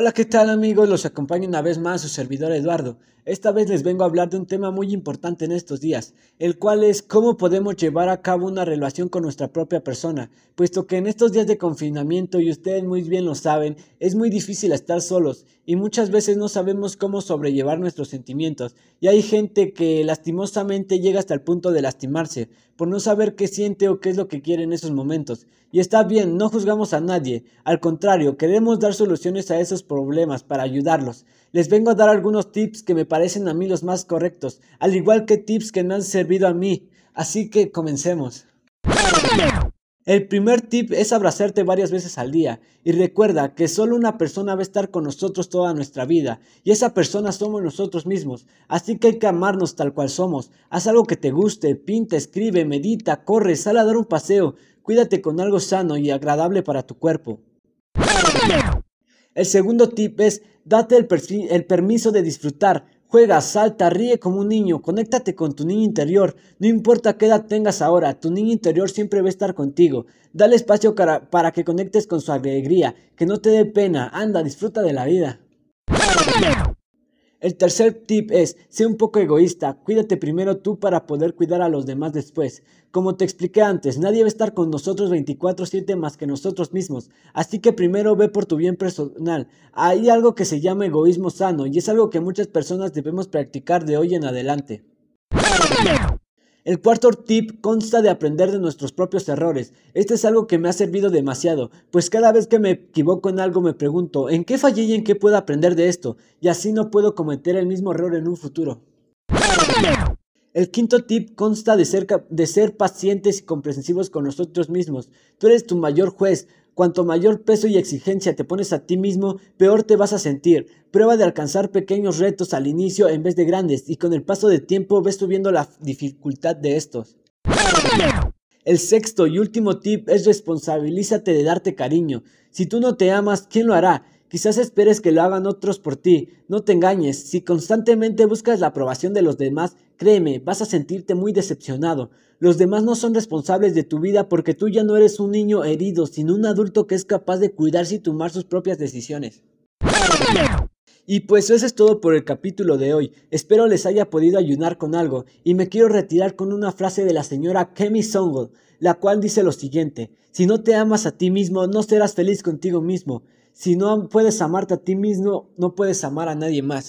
Hola, ¿qué tal amigos? Los acompaña una vez más su servidor Eduardo. Esta vez les vengo a hablar de un tema muy importante en estos días, el cual es cómo podemos llevar a cabo una relación con nuestra propia persona, puesto que en estos días de confinamiento, y ustedes muy bien lo saben, es muy difícil estar solos y muchas veces no sabemos cómo sobrellevar nuestros sentimientos, y hay gente que lastimosamente llega hasta el punto de lastimarse, por no saber qué siente o qué es lo que quiere en esos momentos. Y está bien, no juzgamos a nadie, al contrario, queremos dar soluciones a esos problemas para ayudarlos. Les vengo a dar algunos tips que me parecen a mí los más correctos, al igual que tips que me han servido a mí. Así que comencemos. El primer tip es abrazarte varias veces al día y recuerda que solo una persona va a estar con nosotros toda nuestra vida y esa persona somos nosotros mismos, así que hay que amarnos tal cual somos. Haz algo que te guste, pinta, escribe, medita, corre, sal a dar un paseo, cuídate con algo sano y agradable para tu cuerpo. El segundo tip es date el, permiso de disfrutar. Juega, salta, ríe como un niño, conéctate con tu niño interior. No importa qué edad tengas ahora, tu niño interior siempre va a estar contigo. Dale espacio para que conectes con su alegría, que no te dé pena. Anda, disfruta de la vida. El tercer tip es, sé un poco egoísta, cuídate primero tú para poder cuidar a los demás después. Como te expliqué antes, nadie va a estar con nosotros 24/7 más que nosotros mismos, así que primero ve por tu bien personal. Hay algo que se llama egoísmo sano y es algo que muchas personas debemos practicar de hoy en adelante. El cuarto tip consta de aprender de nuestros propios errores. Este es algo que me ha servido demasiado, pues cada vez que me equivoco en algo me pregunto, ¿en qué fallé y en qué puedo aprender de esto? Y así no puedo cometer el mismo error en un futuro. El quinto tip consta de ser, pacientes y comprensivos con nosotros mismos. Tú eres tu mayor juez, Cuanto mayor peso y exigencia te pones a ti mismo, peor te vas a sentir. Prueba de alcanzar pequeños retos al inicio en vez de grandes y con el paso del tiempo ves subiendo la dificultad de estos. El sexto y último tip es responsabilízate de darte cariño. Si tú no te amas, ¿quién lo hará? Quizás esperes que lo hagan otros por ti. No te engañes. Si constantemente buscas la aprobación de los demás, créeme, vas a sentirte muy decepcionado. Los demás no son responsables de tu vida porque tú ya no eres un niño herido, sino un adulto que es capaz de cuidarse y tomar sus propias decisiones. Y pues eso es todo por el capítulo de hoy. Espero les haya podido ayudar con algo y me quiero retirar con una frase de la señora Kemi Songol, la cual dice lo siguiente: Si no te amas a ti mismo, no serás feliz contigo mismo. Si no puedes amarte a ti mismo, no puedes amar a nadie más.